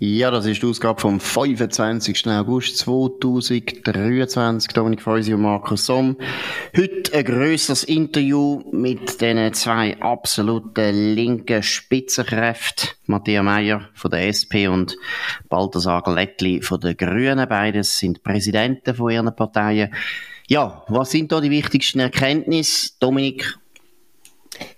Ja, das ist die Ausgabe vom 25. August 2023. Dominik Feusi und Markus Somm. Heute ein grösseres Interview mit den zwei absoluten linken Spitzenkräften. Matthias Meyer von der SP und Balthasar Glättli von der Grünen. Beides sind Präsidenten von ihren Parteien. Ja, was sind da die wichtigsten Erkenntnisse? Dominik,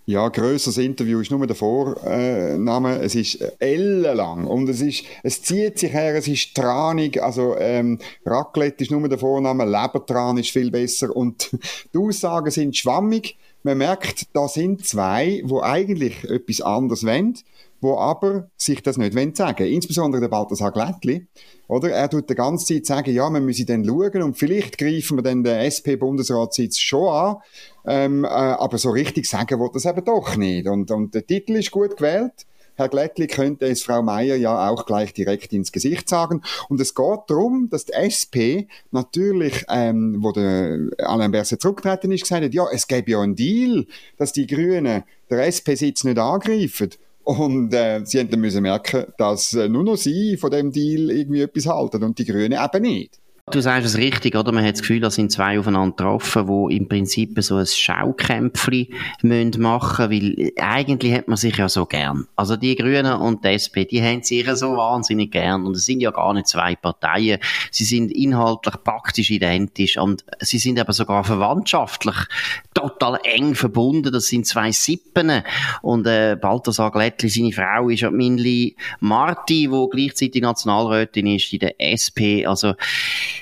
ja, grösseres Interview ist nur der Vorname. Es ist ellenlang und es ist, es zieht sich her, es ist tranig. Also, ähm, Raclette ist nur der Vorname, Lebertran ist viel besser und die Aussagen sind schwammig. Man merkt, da sind zwei, wo eigentlich etwas anderes wollen wo aber sich das nicht sagen wollen. Insbesondere der Balthasar Glättli, oder? Er tut die ganze Zeit sagen, ja, man müsse dann schauen und vielleicht greifen wir dann den SP-Bundesratssitz schon an, ähm, äh, aber so richtig sagen will das eben doch nicht. Und, und der Titel ist gut gewählt. Herr Glättli könnte es Frau Meier ja auch gleich direkt ins Gesicht sagen. Und es geht darum, dass die SP natürlich, ähm, wo der Alain Berset zurückgetreten ist, gesagt hat, ja, es gäbe ja einen Deal, dass die Grünen der SP-Sitz nicht angreifen. Und äh, sie haben dann müssen merken, dass äh, nur noch sie von dem Deal irgendwie etwas halten und die Grünen eben nicht. Du sagst es richtig, oder? Man hat das Gefühl, da sind zwei aufeinander getroffen, die im Prinzip so ein Schaukämpfli machen müssen, weil eigentlich hat man sich ja so gern. Also die Grünen und die SP, die haben sich ja so wahnsinnig gern und es sind ja gar nicht zwei Parteien. Sie sind inhaltlich praktisch identisch und sie sind aber sogar verwandtschaftlich total eng verbunden. Das sind zwei Sippen und äh, Balthasar Glättli, seine Frau, ist ja Minli Marti, wo gleichzeitig Nationalrätin ist in der SP. Also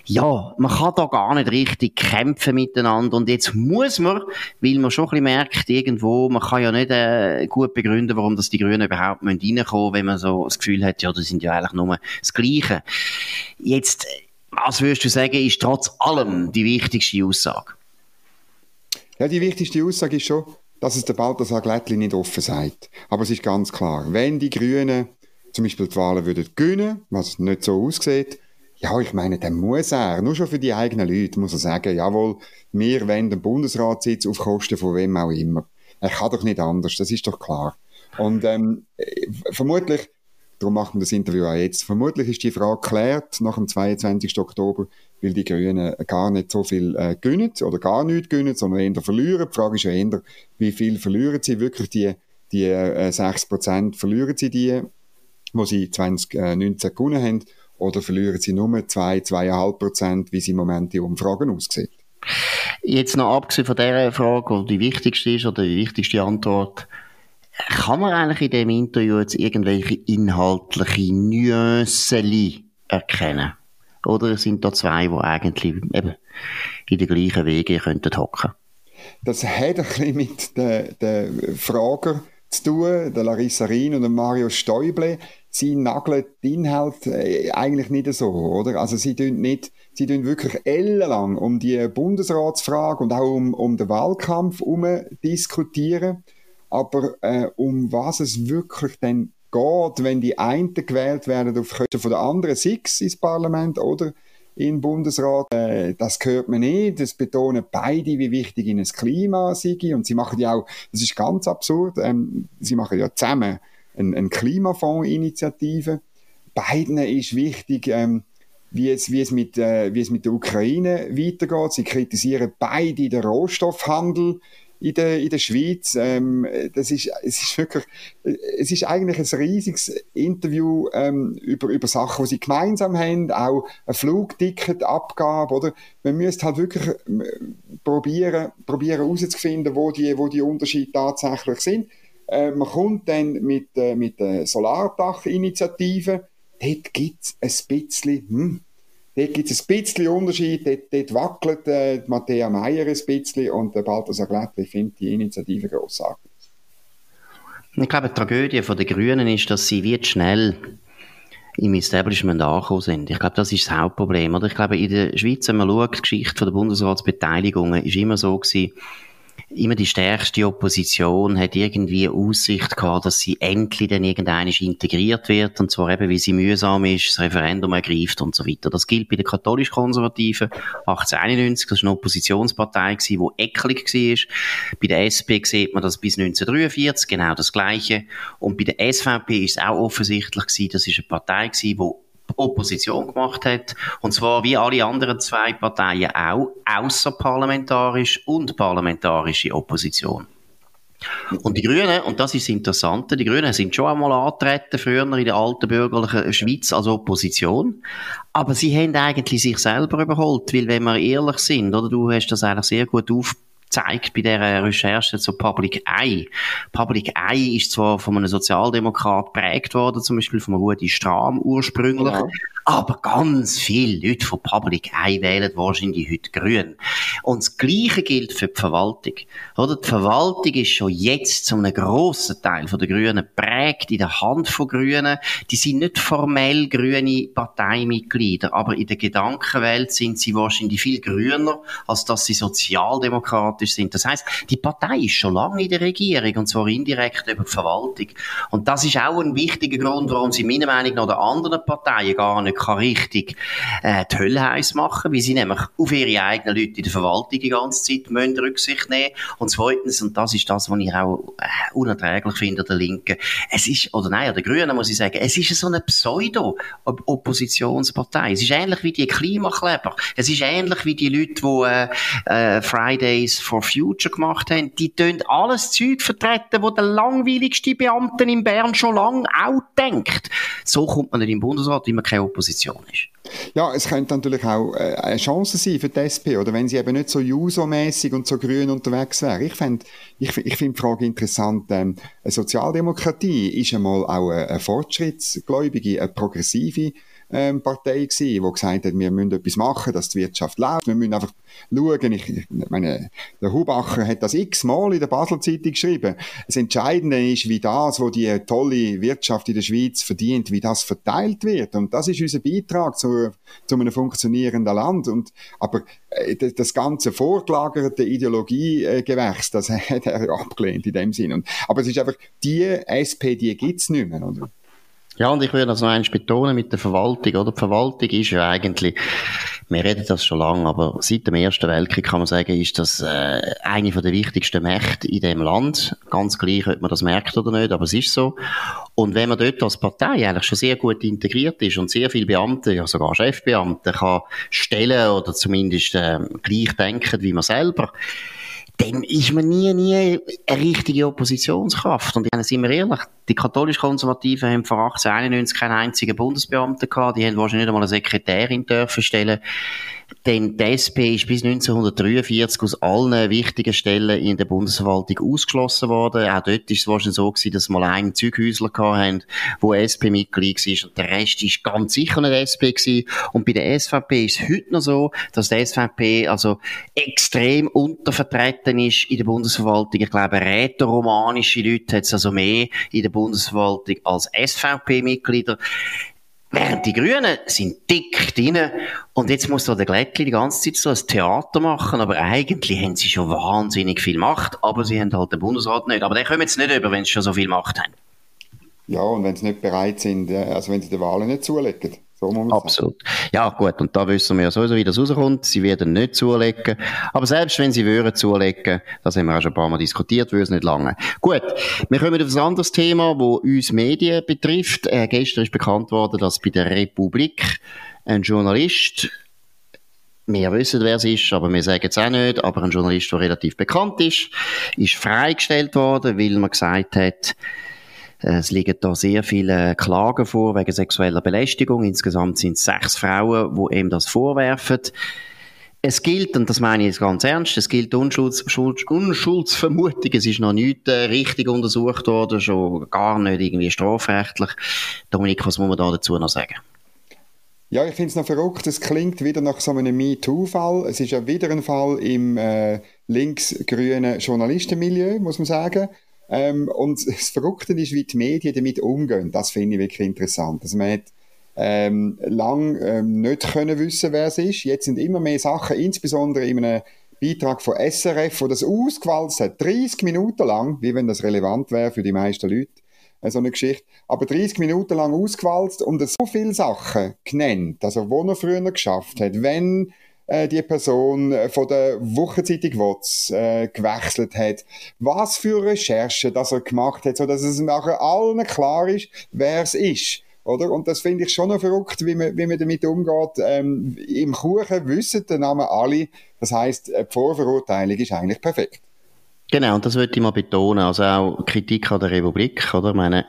ja, man kann da gar nicht richtig kämpfen miteinander und jetzt muss man, weil man schon ein bisschen merkt, irgendwo, man kann ja nicht äh, gut begründen, warum das die Grünen überhaupt reinkommen müssen, wenn man so das Gefühl hat, ja, das sind ja eigentlich nur das Gleiche. Jetzt, was würdest du sagen, ist trotz allem die wichtigste Aussage? Ja, die wichtigste Aussage ist schon, dass es der Balthasar Glättli nicht offen sagt. Aber es ist ganz klar, wenn die Grünen zum Beispiel die Wahlen würden gewinnen, was nicht so aussieht, ja, ich meine, dann muss er, nur schon für die eigenen Leute, muss er sagen, jawohl, wir wollen den Bundesratssitz auf Kosten von wem auch immer. Er kann doch nicht anders, das ist doch klar. Und ähm, vermutlich, darum machen wir das Interview auch jetzt, vermutlich ist die Frage geklärt nach dem 22. Oktober, weil die Grünen gar nicht so viel äh, gönnen oder gar nichts gönnen, sondern eher verlieren. Die Frage ist ja eher, wie viel verlieren sie wirklich, die, die äh, 6% verlieren sie die, wo sie 2019 gewonnen haben, oder verlieren sie nur 2, 2,5 Prozent, wie sie im Moment die Umfragen aussehen? Jetzt noch abgesehen von dieser Frage, die die wichtigste ist oder die wichtigste Antwort, kann man eigentlich in dem Interview jetzt irgendwelche inhaltliche Nuancen erkennen? Oder sind da zwei, die eigentlich eben in den gleichen Wege könnten hocken? Das hat ein bisschen mit den, den Fragen zu tun, der Larissa Rien und Mario Stäuble sie nageln die Inhalte äh, eigentlich nicht so, oder? Also sie tun nicht, sie tun wirklich ellenlang um die Bundesratsfrage und auch um, um den Wahlkampf herum diskutieren. Aber äh, um was es wirklich dann geht, wenn die einen gewählt werden auf Kosten der anderen Six ins Parlament oder im Bundesrat, äh, das hört man nicht. Das betonen beide, wie wichtig ihnen das Klima sei. Und sie machen ja auch, das ist ganz absurd, ähm, sie machen ja zusammen eine, eine Klimafonds-Initiative. Beiden ist wichtig, ähm, wie es, wie, es mit, äh, wie es mit der Ukraine weitergeht. Sie kritisieren beide den Rohstoffhandel in der, in der Schweiz. Ähm, das ist, es ist wirklich, es ist eigentlich ein riesiges Interview ähm, über, über Sachen, die sie gemeinsam haben, auch ein Flugticketabgabe, oder? Man müsste halt wirklich äh, probieren, probieren herauszufinden, wo die, wo die Unterschiede tatsächlich sind. Äh, man kommt dann mit, äh, mit der Solardach-Initiative. Dort gibt es ein bisschen, hm, dort gibt es ein bisschen Unterschied. Dort, dort wackelt äh, Matthäa Meier ein bisschen und der Balthasar Glättli findet die Initiative grossartig. Ich glaube, die Tragödie der Grünen ist, dass sie wird schnell im Establishment angekommen sind. Ich glaube, das ist das Hauptproblem. Oder ich glaube, in der Schweiz, wenn man schaut, die Geschichte der Bundesratsbeteiligungen ist immer so gewesen, immer die stärkste Opposition hat irgendwie Aussicht gehabt, dass sie endlich dann irgendwann integriert wird, und zwar eben, wie sie mühsam ist, das Referendum ergreift und so weiter. Das gilt bei den katholisch-konservativen 1891, das war eine Oppositionspartei, die eklig war. Bei der SP sieht man das bis 1943, genau das Gleiche. Und bei der SVP ist es auch offensichtlich gewesen, das ist eine Partei gewesen, die Opposition gemacht hat. Und zwar wie alle anderen zwei Parteien auch außerparlamentarisch und parlamentarische Opposition. Und die Grünen, und das ist das Interessante, die Grünen sind schon einmal angetreten, früher in der alten bürgerlichen Schweiz als Opposition. Aber sie haben eigentlich sich selber überholt, weil wenn wir ehrlich sind, oder du hast das eigentlich sehr gut auf, zeigt bei der Recherche zu Public Eye. Public Eye ist zwar von einem Sozialdemokrat prägt worden, zum Beispiel von Rudi Strahm ursprünglich, ja. aber ganz viele Leute von Public Eye wählen wahrscheinlich heute grün. Und das Gleiche gilt für die Verwaltung. Oder? Die Verwaltung ist schon jetzt zu einem grossen Teil von der Grünen prägt in der Hand von Grünen. Die sind nicht formell grüne Parteimitglieder, aber in der Gedankenwelt sind sie wahrscheinlich viel grüner, als dass sie sozialdemokratisch sind. Das heißt, die Partei ist schon lange in der Regierung und zwar indirekt über die Verwaltung. Und das ist auch ein wichtiger Grund, warum sie meiner Meinung nach den anderen Parteien gar nicht richtig äh, die Hölle heiß machen, weil sie nämlich auf ihre eigenen Leute in der Verwaltung die ganze Zeit müssen Rücksicht nehmen und zweitens, und das ist das, was ich auch äh, unerträglich finde, der Linken, es ist, oder nein, der Grünen muss ich sagen, es ist so eine Pseudo-Oppositionspartei. Es ist ähnlich wie die Klimakleber. Es ist ähnlich wie die Leute, die äh, äh, Fridays for Future gemacht haben. Die tun alles Zeug vertreten, wo der langweiligste Beamte in Bern schon lange auch denkt. So kommt man nicht im Bundesrat, weil man keine Opposition ist. Ja, es könnte natürlich auch äh, eine Chance sein für die SP, oder wenn sie eben nicht so Juso-mässig und so grün unterwegs wäre. Ich finde ich, ich find die Frage interessant, ähm, eine Sozialdemokratie ist einmal auch eine, eine fortschrittsgläubige, eine progressive ähm, Partei gewesen, die gesagt hat, wir müssen etwas machen, dass die Wirtschaft läuft. Wir müssen einfach schauen. Ich, meine, der Hubacher hat das x-mal in der Basel-Zeitung geschrieben. Das Entscheidende ist, wie das, wo die tolle Wirtschaft in der Schweiz verdient, wie das verteilt wird. Und das ist unser Beitrag zu, zu einem funktionierenden Land. Und, aber äh, das ganze vorgelagerte Ideologiegewächs, das hat er abgelehnt in dem Sinn. Und, aber es ist einfach, die SP, die gibt's nicht mehr, oder? Ja, und ich würde das noch eins betonen mit der Verwaltung, oder? Die Verwaltung ist ja eigentlich, wir reden das schon lange, aber seit dem Ersten Weltkrieg kann man sagen, ist das äh, eine der wichtigsten Mächte in dem Land. Ganz gleich, ob man das merkt oder nicht, aber es ist so. Und wenn man dort als Partei eigentlich schon sehr gut integriert ist und sehr viele Beamte, ja sogar Chefbeamte, kann stellen oder zumindest äh, gleich denken wie man selber, dann ist man nie, nie eine richtige Oppositionskraft. Und sind wir ehrlich, die katholisch-konservativen haben vor 1891 keinen einzigen Bundesbeamten gehabt, die haben wahrscheinlich nicht einmal eine Sekretärin dürfen stellen. Denn die SP ist bis 1943 aus allen wichtigen Stellen in der Bundesverwaltung ausgeschlossen worden. Auch dort ist es wahrscheinlich so gewesen, dass mal einen Zeughäusler hatten, wo SP-Mitglied war und der Rest ist ganz sicher nicht SP gewesen. Und bei der SVP ist es heute noch so, dass die SVP also extrem untervertreten ist in der Bundesverwaltung. Ich glaube, rätoromanische Leute hat es also mehr in der Bundesverwaltung als SVP-Mitglieder. Während die Grünen sind dick drin und jetzt muss da der Glättli die ganze Zeit so ein Theater machen, aber eigentlich haben sie schon wahnsinnig viel Macht, aber sie haben halt den Bundesrat nicht. Aber den kommen jetzt nicht über, wenn sie schon so viel Macht haben. Ja, und wenn sie nicht bereit sind, äh, also wenn sie die Wahlen nicht zulegen. So Absolut. Ja, gut. Und da wissen wir ja sowieso, wie das rauskommt. Sie werden nicht zulegen. Aber selbst wenn sie würden zulegen, das haben wir auch schon ein paar Mal diskutiert, würde es nicht lange. Gut. Wir kommen auf ein anderes Thema, das uns Medien betrifft. Äh, gestern ist bekannt worden, dass bei der Republik ein Journalist wir wissen, wer es ist, aber wir sagen es auch nicht. Aber ein Journalist, der relativ bekannt ist, ist freigestellt worden, weil man gesagt hat, es liegen da sehr viele Klagen vor wegen sexueller Belästigung. Insgesamt sind es sechs Frauen, die ihm das vorwerfen. Es gilt, und das meine ich jetzt ganz ernst, es gilt Unschulds, Unschuldsvermutung. Es ist noch nicht äh, richtig untersucht worden, schon gar nicht irgendwie strafrechtlich. Dominik, was muss man da dazu noch sagen? Ja, ich finde es noch verrückt. Es klingt wieder nach so einem MeToo-Fall. Es ist ja wieder ein Fall im äh, linksgrünen Journalistenmilieu, muss man sagen. Ähm, und das Verrückte ist, wie die Medien damit umgehen. Das finde ich wirklich interessant. Also man hat ähm, lang ähm, nicht können wissen, wer es ist. Jetzt sind immer mehr Sachen, insbesondere in einem Beitrag von SRF, wo das ausgewalzt hat, 30 Minuten lang, wie wenn das relevant wäre für die meisten Leute, äh, so eine Geschichte, aber 30 Minuten lang ausgewalzt und so viele Sachen genannt, also wo er früher geschafft hat, wenn äh, die Person äh, von der Wochenzeitung WOTS äh, gewechselt hat, was für Recherchen das er gemacht hat, so dass es nachher allen klar ist, wer es ist. Oder? Und das finde ich schon noch verrückt, wie man, wie man damit umgeht. Ähm, Im Kuchen wissen den Namen alle. Das heißt, die Vorverurteilung ist eigentlich perfekt. Genau, und das würde ich mal betonen. Also auch Kritik an der Republik, oder? Ich meine,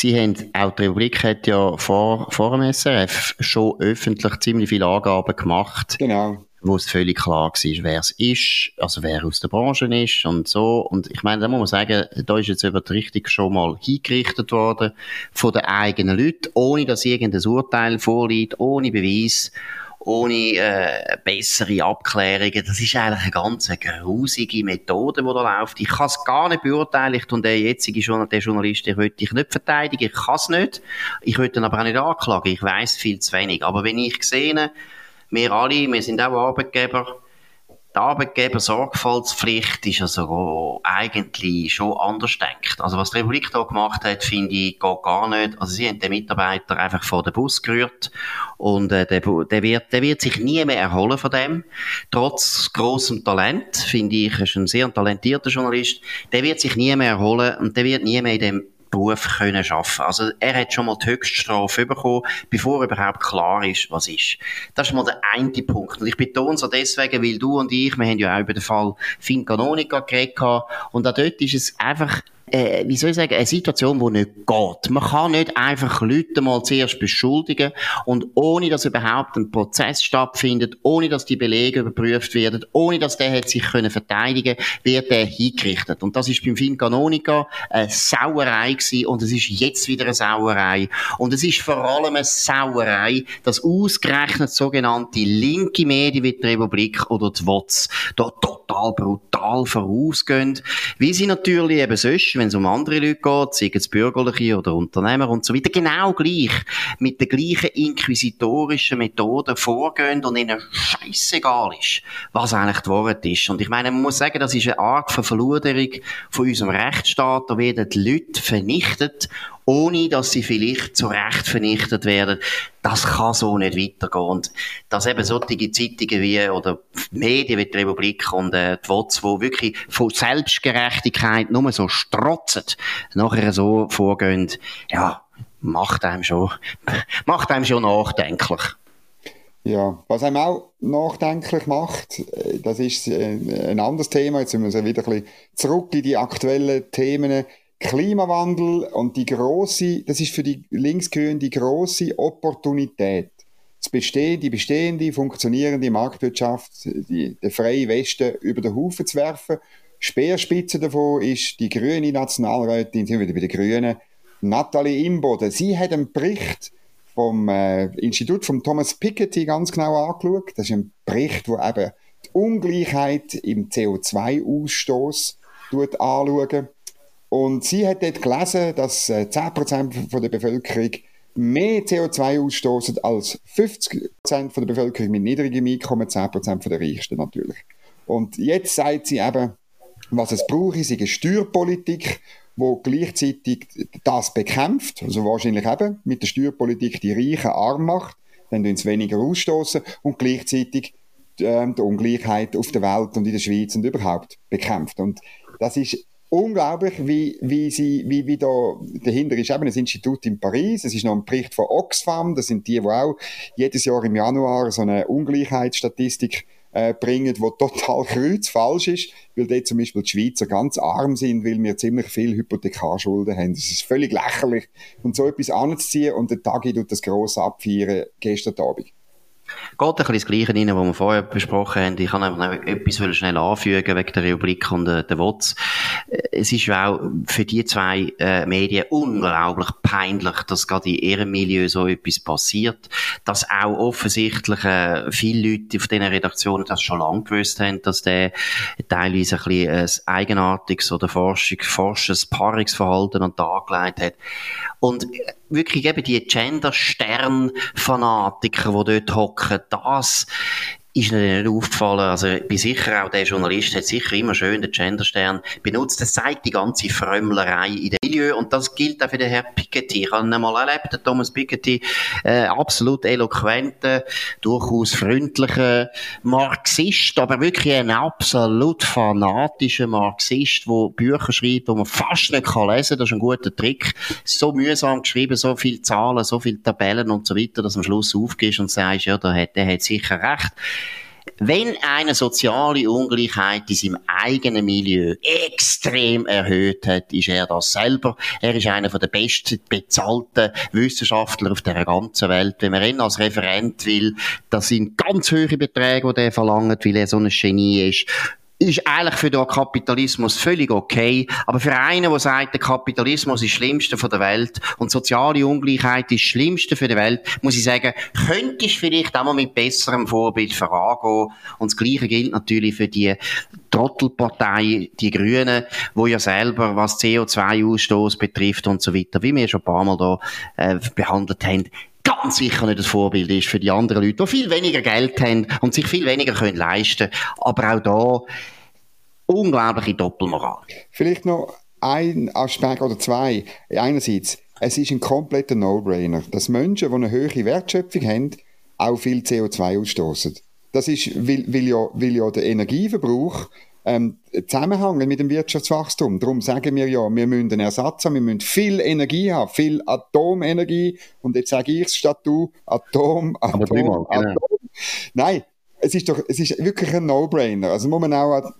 Sie haben, auch die Republik hat ja vor, vor dem SRF schon öffentlich ziemlich viele Angaben gemacht. Genau wo es völlig klar war, wer es ist, also wer aus der Branche ist und so. Und ich meine, da muss man sagen, da ist jetzt über die Richtung schon mal hingerichtet worden von den eigenen Leuten, ohne dass irgendein Urteil vorliegt, ohne Beweis ohne äh, bessere Abklärungen. Das ist eigentlich eine ganz grusige Methode, die da läuft. Ich kann es gar nicht beurteilen. Und der jetzige Journalist, der Journalist, ich will dich nicht verteidigen. Ich kann es nicht. Ich will ihn aber auch nicht anklagen. Ich weiß viel zu wenig. Aber wenn ich sehe, wir alle, wir sind auch Arbeitgeber, die Arbeitgeber-Sorgfaltspflicht ist also eigentlich schon anders denkt. Also was die Republik da gemacht hat, finde ich, geht gar nicht. Also sie haben den Mitarbeiter einfach vor den Bus gerührt und äh, der, der, wird, der wird sich nie mehr erholen von dem. Trotz großem Talent, finde ich, ist ein sehr talentierter Journalist, der wird sich nie mehr erholen und der wird nie mehr in dem Beruf können schaffen. Also er hat schon mal die Höchststrafe bekommen, bevor überhaupt klar ist, was ist. Das ist mal der eine Punkt. Und ich betone es auch deswegen, weil du und ich, wir haben ja auch über den Fall Finn Canonica geredet und auch dort ist es einfach äh, wie soll ich sagen, eine Situation, die nicht geht. Man kann nicht einfach Leute mal zuerst beschuldigen und ohne, dass überhaupt ein Prozess stattfindet, ohne, dass die Belege überprüft werden, ohne, dass der hat sich können verteidigen wird der hingerichtet. Und das ist beim Film Canonica eine Sauerei gewesen und es ist jetzt wieder eine Sauerei. Und es ist vor allem eine Sauerei, dass ausgerechnet sogenannte linke Medien wie die Republik oder die WOTS da total brutal vorausgehen, wie sie natürlich eben sonst wenn es um andere Leute geht, seien es Bürgerliche oder Unternehmer und so weiter, genau gleich, mit den gleichen inquisitorischen Methoden vorgehen und ihnen scheißegal ist, was eigentlich Wahrheit ist. Und ich meine, man muss sagen, das ist eine Art von Verluderung von unserem Rechtsstaat. Da werden die Leute vernichtet ohne dass sie vielleicht zu Recht vernichtet werden. Das kann so nicht weitergehen. Und dass eben solche Zeitungen wie, oder Medien wie die Republik und äh, die WOTS, die wirklich von Selbstgerechtigkeit nur so strotzen, nachher so vorgehen, ja, macht einem schon, macht einem schon nachdenklich. Ja, was einem auch nachdenklich macht, äh, das ist äh, ein anderes Thema. Jetzt müssen wir wieder ein bisschen zurück in die aktuellen Themen Klimawandel und die große, das ist für die Linksgrünen die große Opportunität. Das bestehen, die bestehende, funktionierende Marktwirtschaft, die, der freie Westen über den Haufen zu werfen. Speerspitze davon ist die grüne Nationalrätin, sind wieder bei den Grünen, Nathalie Imboden. Sie hat einen Bericht vom äh, Institut von Thomas Piketty ganz genau angeschaut. Das ist ein Bericht, wo eben die Ungleichheit im CO2-Ausstoß anschaut. Und sie hat dort gelesen, dass 10% äh, der Bevölkerung mehr CO2 ausstoßen als 50% der Bevölkerung mit niedrigem Einkommen, 10% der Reichsten natürlich. Und jetzt sagt sie eben, was es braucht, ist eine Steuerpolitik, wo gleichzeitig das bekämpft, also wahrscheinlich eben mit der Steuerpolitik die Reichen arm macht, dann tun sie weniger ausstoßen und gleichzeitig äh, die Ungleichheit auf der Welt und in der Schweiz und überhaupt bekämpft. Und das ist unglaublich, wie, wie sie, wie, wie da, dahinter ist eben ein Institut in Paris, es ist noch ein Bericht von Oxfam, das sind die, die auch jedes Jahr im Januar so eine Ungleichheitsstatistik äh, bringen, die total kreuzfalsch ist, weil dort zum Beispiel die Schweizer ganz arm sind, weil wir ziemlich viel Hypothekarschulden haben. Das ist völlig lächerlich. Und so etwas anzuziehen und der Tagi tut das gross abfeiern gestern Abend geht ein bisschen das Gleiche rein, was wir vorher besprochen haben. Ich kann einfach noch etwas schnell anfügen wegen der Rubrik und äh, der WOTS. Äh, es ist auch für die zwei äh, Medien unglaublich peinlich, dass gerade in ihrem Milieu so etwas passiert, dass auch offensichtlich äh, viele Leute auf diesen Redaktionen das schon lange gewusst haben, dass der teilweise ein bisschen ein eigenartiges oder forschendes Paarungsverhalten an den Tag gelegt hat. Und wirklich eben die Gender-Stern-Fanatiker, die dort hocken, das ist mir nicht aufgefallen. Also, ich bin sicher, auch der Journalist hat sicher immer schön den Genderstern benutzt. Das zeigt die ganze Frömmlerei in dem Milieu. Und das gilt auch für den Herrn Piketty. Ich habe ihn einmal erlebt, den Thomas Piketty, äh, absolut eloquenter, durchaus freundlicher Marxist, aber wirklich ein absolut fanatischer Marxist, der Bücher schreibt, die man fast nicht kann lesen kann. Das ist ein guter Trick. So mühsam geschrieben, so viele Zahlen, so viele Tabellen und so weiter, dass am Schluss aufgehst und sagst, ja, der hat, der hat sicher recht. Wenn eine soziale Ungleichheit in seinem eigenen Milieu extrem erhöht hat, ist er das selber. Er ist einer der besten bezahlten Wissenschaftler auf der ganzen Welt. Wenn man ihn als Referent will, das sind ganz hohe Beträge, die er verlangt, weil er so ein Genie ist ist eigentlich für den Kapitalismus völlig okay. Aber für einen, der sagt, der Kapitalismus ist das Schlimmste von der Welt und soziale Ungleichheit ist das Schlimmste für die Welt, muss ich sagen, könntest du vielleicht auch mal mit besserem Vorbild vorangehen. Und das Gleiche gilt natürlich für die Trottelpartei, die Grünen, wo ja selber, was CO2-Ausstoß betrifft und so weiter, wie wir schon ein paar Mal da äh, behandelt haben, sicher nicht das Vorbild ist für die anderen Leute, die viel weniger Geld haben und sich viel weniger können leisten können. Aber auch da unglaubliche Doppelmoral. Vielleicht noch ein Aspekt oder zwei. Einerseits, es ist ein kompletter No-Brainer, dass Menschen, die eine höhere Wertschöpfung haben, auch viel CO2 ausstoßen. Das ist, weil, weil, ja, weil ja der Energieverbrauch ähm, zusammenhängen mit dem Wirtschaftswachstum. Darum sagen wir ja, wir müssen einen Ersatz haben, wir müssen viel Energie haben, viel Atomenergie. Und jetzt sage ich es statt du, Atom, Atom, Atom. Atom. Nein, es ist doch, es ist wirklich ein No-Brainer. Also muss man auch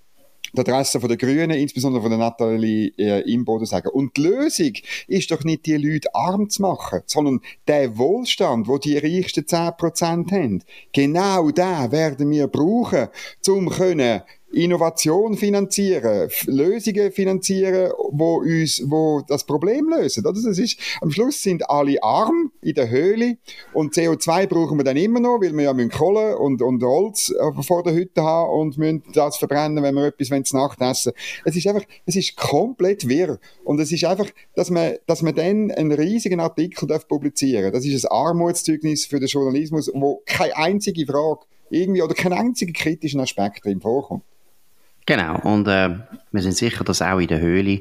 die Adresse von der Grünen, insbesondere von der Nathalie äh, Imboden sagen. Und die Lösung ist doch nicht, die Leute arm zu machen, sondern der Wohlstand, wo die reichsten 10% haben, genau den werden wir brauchen, um können Innovation finanzieren, Lösungen finanzieren, wo uns, wo das Problem lösen. Oder? Das ist, am Schluss sind alle arm in der Höhle und CO2 brauchen wir dann immer noch, weil wir ja müssen Kohle und, und Holz äh, vor der Hütte haben und müssen das verbrennen, wenn wir etwas wenn Nacht essen. Es ist einfach, es ist komplett wirr. Und es ist einfach, dass man, dass man dann einen riesigen Artikel darf publizieren. Das ist ein Armutszeugnis für den Journalismus, wo keine einzige Frage irgendwie oder kein einziger kritischen Aspekt drin vorkommt. Genau, und äh, wir sind sicher, dass auch in der Höhle,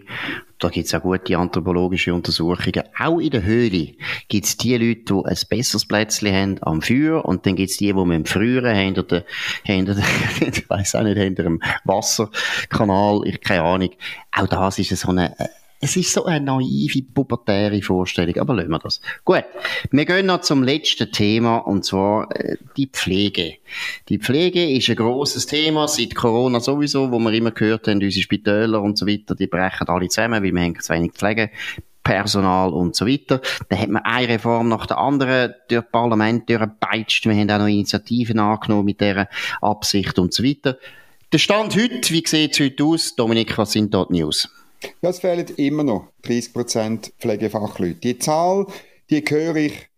da gibt es auch gute anthropologische Untersuchungen, auch in der Höhle gibt es die Leute, die ein besseres Plätzchen haben am Feuer und dann gibt es die, die mit dem Früheren hinter der, hinter der ich weiß auch nicht, hinter dem Wasserkanal, ich keine Ahnung, auch das ist so eine äh, es ist so eine naive, pubertäre Vorstellung, aber lassen wir das. Gut, wir gehen noch zum letzten Thema, und zwar äh, die Pflege. Die Pflege ist ein grosses Thema, seit Corona sowieso, wo wir immer gehört haben, unsere Spitäler und so weiter, die brechen alle zusammen, weil wir haben zu wenig Pflege. Personal und so weiter. Dann hat man eine Reform nach der anderen durch das Parlament durchgepeitscht. Wir haben auch noch Initiativen angenommen mit dieser Absicht und so weiter. Der Stand heute, wie sieht es heute aus? Dominik, was sind dort News? Ja, es fehlen immer noch 30% Pflegefachleute. Die Zahl, die höre ich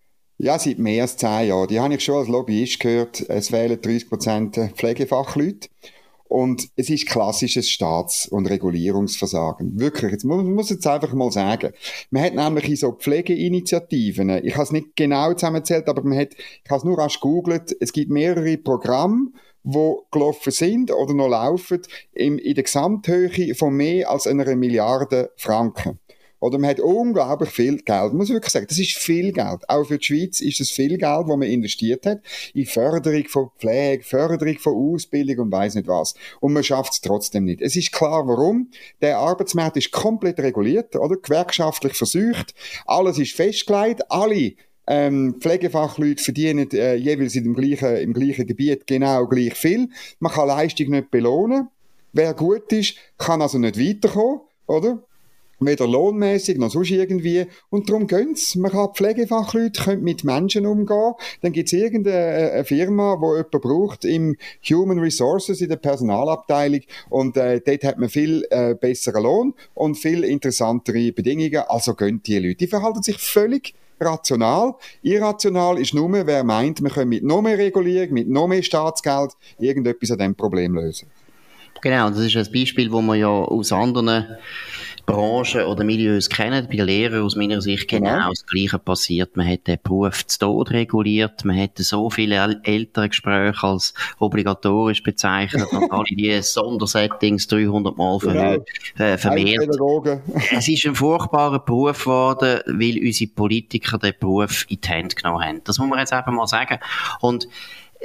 ja, seit mehr als zehn Jahren. Die habe ich schon als Lobbyist gehört. Es fehlen 30% Pflegefachleute. Und es ist klassisches Staats- und Regulierungsversagen. Wirklich. Jetzt muss, muss jetzt einfach mal sagen. Man hat nämlich in so Pflegeinitiativen, ich habe es nicht genau zusammengezählt, aber man hat, ich habe es nur rasch gegoogelt, es gibt mehrere Programme, wo gelaufen sind oder noch laufen, in, in der Gesamthöhe von mehr als einer Milliarde Franken. Oder man hat unglaublich viel Geld. muss ich wirklich sagen, das ist viel Geld. Auch für die Schweiz ist es viel Geld, das man investiert hat in Förderung von Pflege, Förderung von Ausbildung und weiß nicht was. Und man schafft es trotzdem nicht. Es ist klar, warum. Der Arbeitsmarkt ist komplett reguliert, oder? Gewerkschaftlich versucht. Alles ist festgelegt. Alle ähm, Pflegefachleute verdienen äh, jeweils in dem gleichen, im gleichen Gebiet genau gleich viel. Man kann Leistung nicht belohnen. Wer gut ist, kann also nicht weiterkommen, oder? Weder lohnmäßig noch sonst irgendwie. Und darum gönnt's. Man kann Pflegefachleute können mit Menschen umgehen. Dann gibt's irgendeine äh, Firma, die jemanden braucht im Human Resources, in der Personalabteilung. Und äh, dort hat man viel äh, besseren Lohn und viel interessantere Bedingungen. Also gönnt die Leute. Die verhalten sich völlig rational. Irrational ist nur, wer meint, wir können mit noch mehr Regulierung, mit noch mehr Staatsgeld irgendetwas an diesem Problem lösen. Genau, das ist ein Beispiel, wo man ja aus anderen Branchen oder Milieus kennen, bei Lehrern aus meiner Sicht genau ja. das Gleiche passiert. Man hat den Beruf zu Tod reguliert, man hat so viele Elterngespräche als obligatorisch bezeichnet und alle die Sondersettings 300 Mal verhöht, äh, vermehrt. es ist ein furchtbarer Beruf geworden, weil unsere Politiker den Beruf in die Hände genommen haben. Das muss man jetzt einfach mal sagen. Und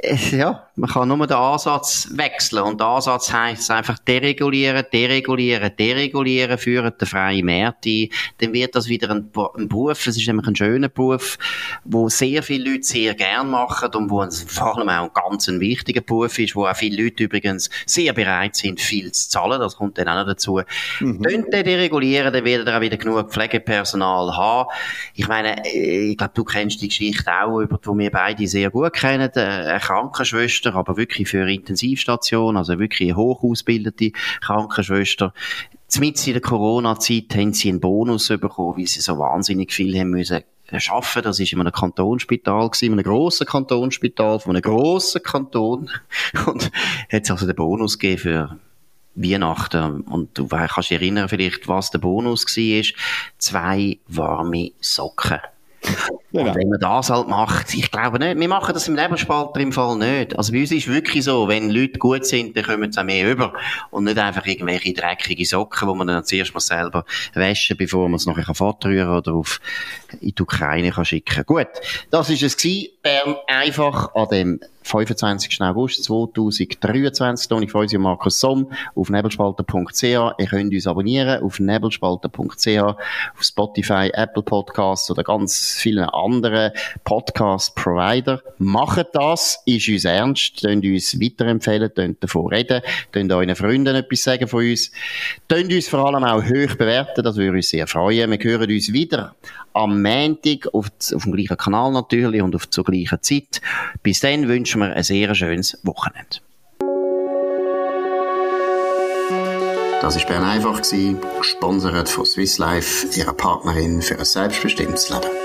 ja, man kann nur den Ansatz wechseln. Und der Ansatz heisst einfach deregulieren, deregulieren, deregulieren, führen den freien Markt ein. Dann wird das wieder ein, ein Beruf, es ist nämlich ein schöner Beruf, wo sehr viele Leute sehr gern machen und wo vor allem auch ein ganz ein wichtiger Beruf ist, wo auch viele Leute übrigens sehr bereit sind, viel zu zahlen. Das kommt dann auch noch dazu. Mhm. Könnt ihr deregulieren, dann werdet ihr auch wieder genug Pflegepersonal haben. Ich meine, äh, ich glaube, du kennst die Geschichte auch, über die wir beide sehr gut kennen. Krankenschwester, aber wirklich für Intensivstation, also wirklich eine hochausgebildete Krankenschwester. Zumindest in der Corona-Zeit haben sie einen Bonus bekommen, weil sie so wahnsinnig viel haben müssen schaffen. Das ist in einem Kantonsspital in einem grossen Kantonsspital, von einem grossen Kanton. Und hat also den Bonus gegeben für Weihnachten. Und du kannst dich erinnern vielleicht, was der Bonus war. Zwei warme Socken. Genau. Und wenn man das halt macht, ich glaube nicht, wir machen das im Nebelspalter im Fall nicht. Also bei uns ist wirklich so, wenn Leute gut sind, dann kommen sie auch mehr über. Und nicht einfach irgendwelche dreckige Socken, die man dann zuerst mal selber waschen, bevor man es nachher fortrühren oder auf, in die Ukraine kann schicken. Gut, das ist es gewesen. Bern einfach an dem 25. August 2023. Toni Freusi und Markus Somm auf nebelspalter.ch. Ihr könnt uns abonnieren auf nebelspalter.ch, auf Spotify, Apple Podcasts oder ganz vielen anderen Podcast-Provider. Macht das, ist uns ernst. Könnt uns weiterempfehlen, könnt davon reden, könnt euren Freunden etwas sagen von uns. Könnt uns vor allem auch hoch bewerten, das würde uns sehr freuen. Wir hören uns wieder am Montag auf, auf dem gleichen Kanal natürlich und auf zur gleichen Zeit. Bis dann wünschen wir ein sehr schönes Wochenende. Das war Bern einfach, gesponsert von Swiss Life, ihrer Partnerin für ein selbstbestimmtes Leben.